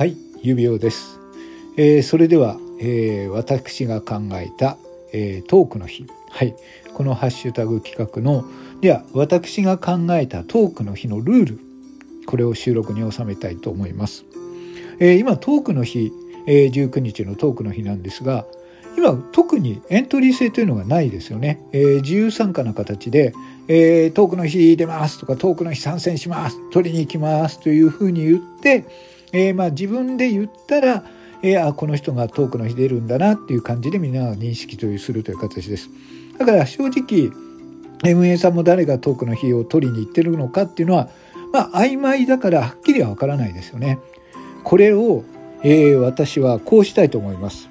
はい指輪です、えー、それでは、えー、私が考えた、えー、トークの日。はいこのハッシュタグ企画のでは私が考えたトークの日のルールこれを収録に収めたいと思います、え、今トークの日、えー、19日のトークの日なんですが今特にエントリー制というのがないですよね、えー、自由参加な形で、えー、トークの日出ますとかトークの日参戦します取りに行きますというふうに言ってえー、まあ自分で言ったら、えー、あこの人がトークの日出るんだなっていう感じでみんなが認識というするという形です。だから正直運営さんも誰がトークの日を取りに行ってるのかっていうのはまあ曖昧だからはっきりはわからないですよね。これを、えー、私はこうしたいと思います。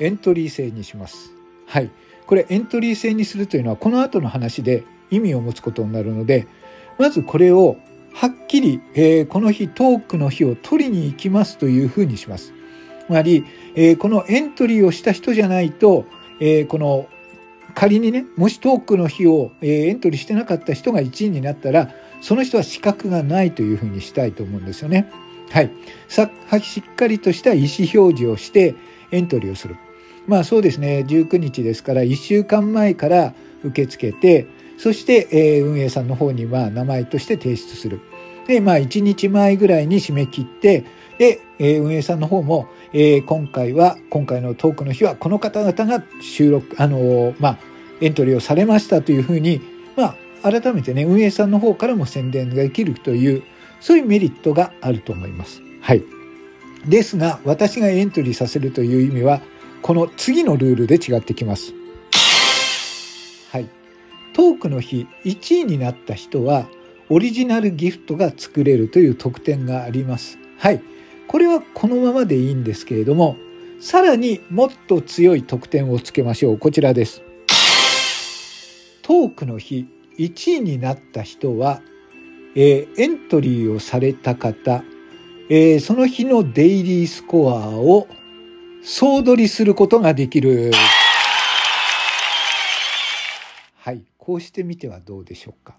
エントリー制にします。はい。これエントリー制にするというのはこの後の話で意味を持つことになるのでまずこれをはっきり、えー、この日トークの日を取りに行きますというふうにします。つまり、えー、このエントリーをした人じゃないと、えー、この仮にね、もしトークの日を、えー、エントリーしてなかった人が1位になったら、その人は資格がないというふうにしたいと思うんですよね。はい。さしっかりとした意思表示をしてエントリーをする。まあそうですね、19日ですから1週間前から受け付けて、そして、え、運営さんの方には名前として提出する。で、まあ、1日前ぐらいに締め切って、で、えー、運営さんの方も、えー、今回は、今回のトークの日は、この方々が収録、あのー、まあ、エントリーをされましたというふうに、まあ、改めてね、運営さんの方からも宣伝ができるという、そういうメリットがあると思います。はい。ですが、私がエントリーさせるという意味は、この次のルールで違ってきます。はい。トークの日1位になった人はオリジナルギフトが作れるという特典があります。はい。これはこのままでいいんですけれども、さらにもっと強い特典をつけましょう。こちらです。トークの日1位になった人は、えー、エントリーをされた方、えー、その日のデイリースコアを総取りすることができる。はい。こうしてみてはどうでしょうか。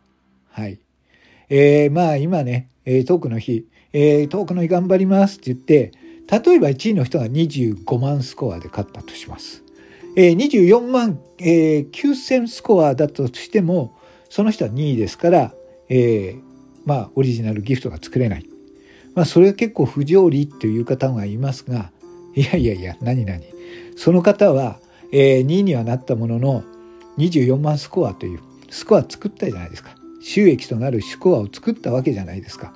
はい。えー、まあ今ね、えー、トークの日、えー、トークの日頑張りますって言って、例えば1位の人が25万スコアで勝ったとします。えー、24万、えー、9000スコアだとしても、その人は2位ですから、えー、まあオリジナルギフトが作れない。まあそれは結構不条理という方がいますが、いやいやいや、何々。その方は、えー、2位にはなったものの、24万スコアというスコア作ったじゃないですか。収益となるスコアを作ったわけじゃないですか。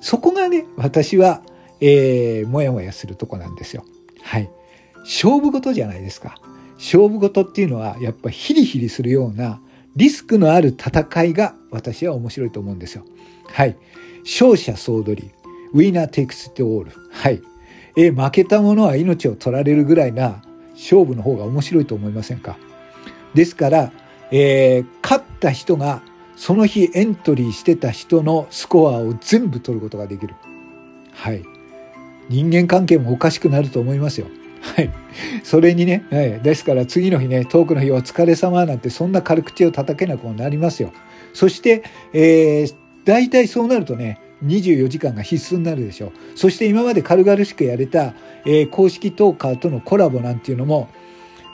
そこがね、私は、えー、もやもやするとこなんですよ。はい。勝負事じゃないですか。勝負事っていうのは、やっぱヒリヒリするようなリスクのある戦いが私は面白いと思うんですよ。はい。勝者総取り。ウィナーテイクステオール。はい。えー、負けた者は命を取られるぐらいな勝負の方が面白いと思いませんかですから、えー、勝った人がその日エントリーしてた人のスコアを全部取ることができる。はい。人間関係もおかしくなると思いますよ。はい。それにね、はい、ですから次の日ね、トークの日お疲れ様なんてそんな軽口を叩けなくもなりますよ。そして、えー、大体そうなるとね、24時間が必須になるでしょう。そして今まで軽々しくやれた、えー、公式トーカーとのコラボなんていうのも、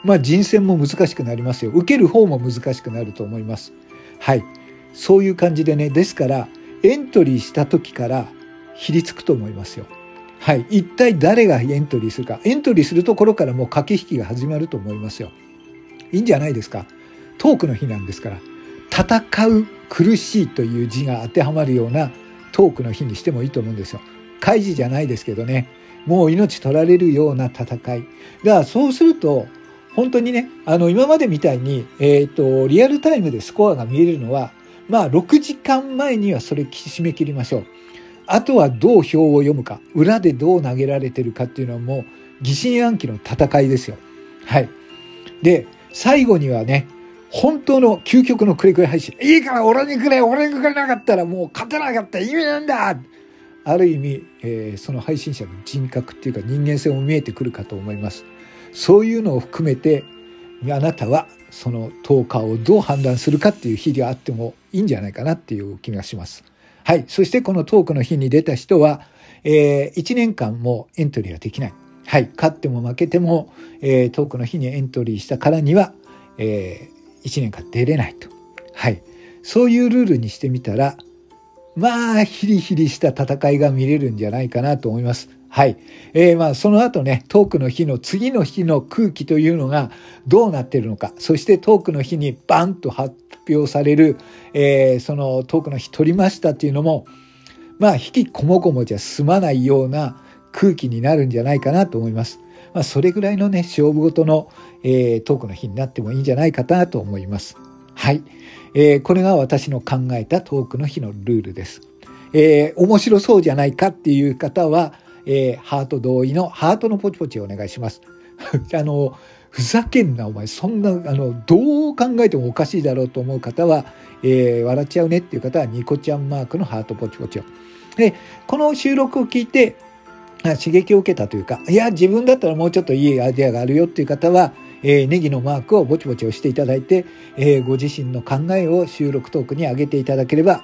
まあ人選も難しくなりますよ。受ける方も難しくなると思います。はい。そういう感じでね、ですから、エントリーした時からひりつくと思いますよ。はい。一体誰がエントリーするか。エントリーするところからもう駆け引きが始まると思いますよ。いいんじゃないですか。トークの日なんですから、戦う苦しいという字が当てはまるようなトークの日にしてもいいと思うんですよ。開示じゃないですけどね。もう命取られるような戦い。が、そうすると、本当にね、あの、今までみたいに、えっ、ー、と、リアルタイムでスコアが見えるのは、まあ、6時間前にはそれ締め切りましょう。あとはどう表を読むか、裏でどう投げられてるかっていうのはもう疑心暗鬼の戦いですよ。はい。で、最後にはね、本当の究極のクレクレ配信。いいから俺にくれ俺にくれなかったらもう勝てなかった意味なんだある意味、えー、その配信者の人格っていうか人間性も見えてくるかと思います。そういうのを含めてあなたはその10日をどう判断するかっていう日があってもいいんじゃないかなっていう気がします。はい。そしてこのトークの日に出た人は、えー、1年間もエントリーはできない。はい。勝っても負けても、えー、トークの日にエントリーしたからには、えー、1年間出れないと。はい。そういうルールにしてみたら、まあ、ヒリヒリした戦いが見れるんじゃないかなと思います。はい。えー、まあ、その後ね、トークの日の次の日の空気というのがどうなってるのか、そしてトークの日にバンと発表される、えー、そのトークの日取りましたっていうのも、まあ、引きこもごもじゃ済まないような空気になるんじゃないかなと思います。まあ、それぐらいのね、勝負ごとの、えー、トークの日になってもいいんじゃないかなと思います。はい。えー、これが私の考えたトークの日のルールです。えー、面白そうじゃないかっていう方は、えー、ハート同意のハートのポチポチお願いします。あの、ふざけんな、お前。そんな、あの、どう考えてもおかしいだろうと思う方は、えー、笑っちゃうねっていう方は、ニコちゃんマークのハートポチポチを。で、この収録を聞いて、刺激を受けたというか、いや、自分だったらもうちょっといいアイデアがあるよっていう方は、えー、ネギのマークをぼちぼち押していただいて、えー、ご自身の考えを収録トークに上げていただければ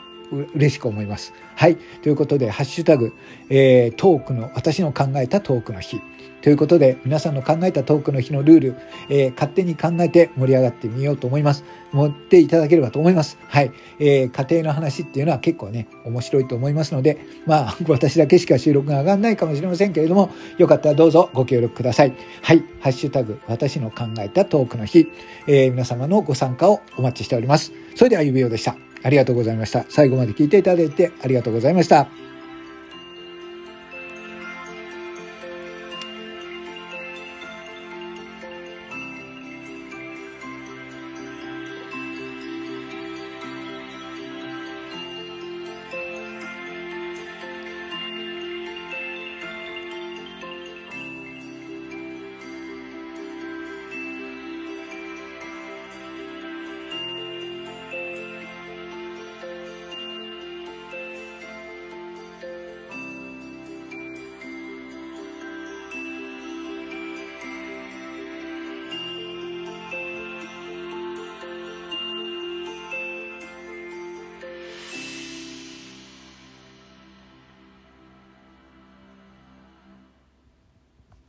嬉しく思います。はい。ということで、ハッシュタグ、えー、トークの、私の考えたトークの日。ということで、皆さんの考えたトークの日のルール、えー、勝手に考えて盛り上がってみようと思います。持っていただければと思います。はい。えー、家庭の話っていうのは結構ね、面白いと思いますので、まあ、私だけしか収録が上がらないかもしれませんけれども、よかったらどうぞご協力ください。はい。ハッシュタグ、私の考えたトークの日、えー、皆様のご参加をお待ちしております。それでは指輪でした。ありがとうございました。最後まで聞いていただいてありがとうございました。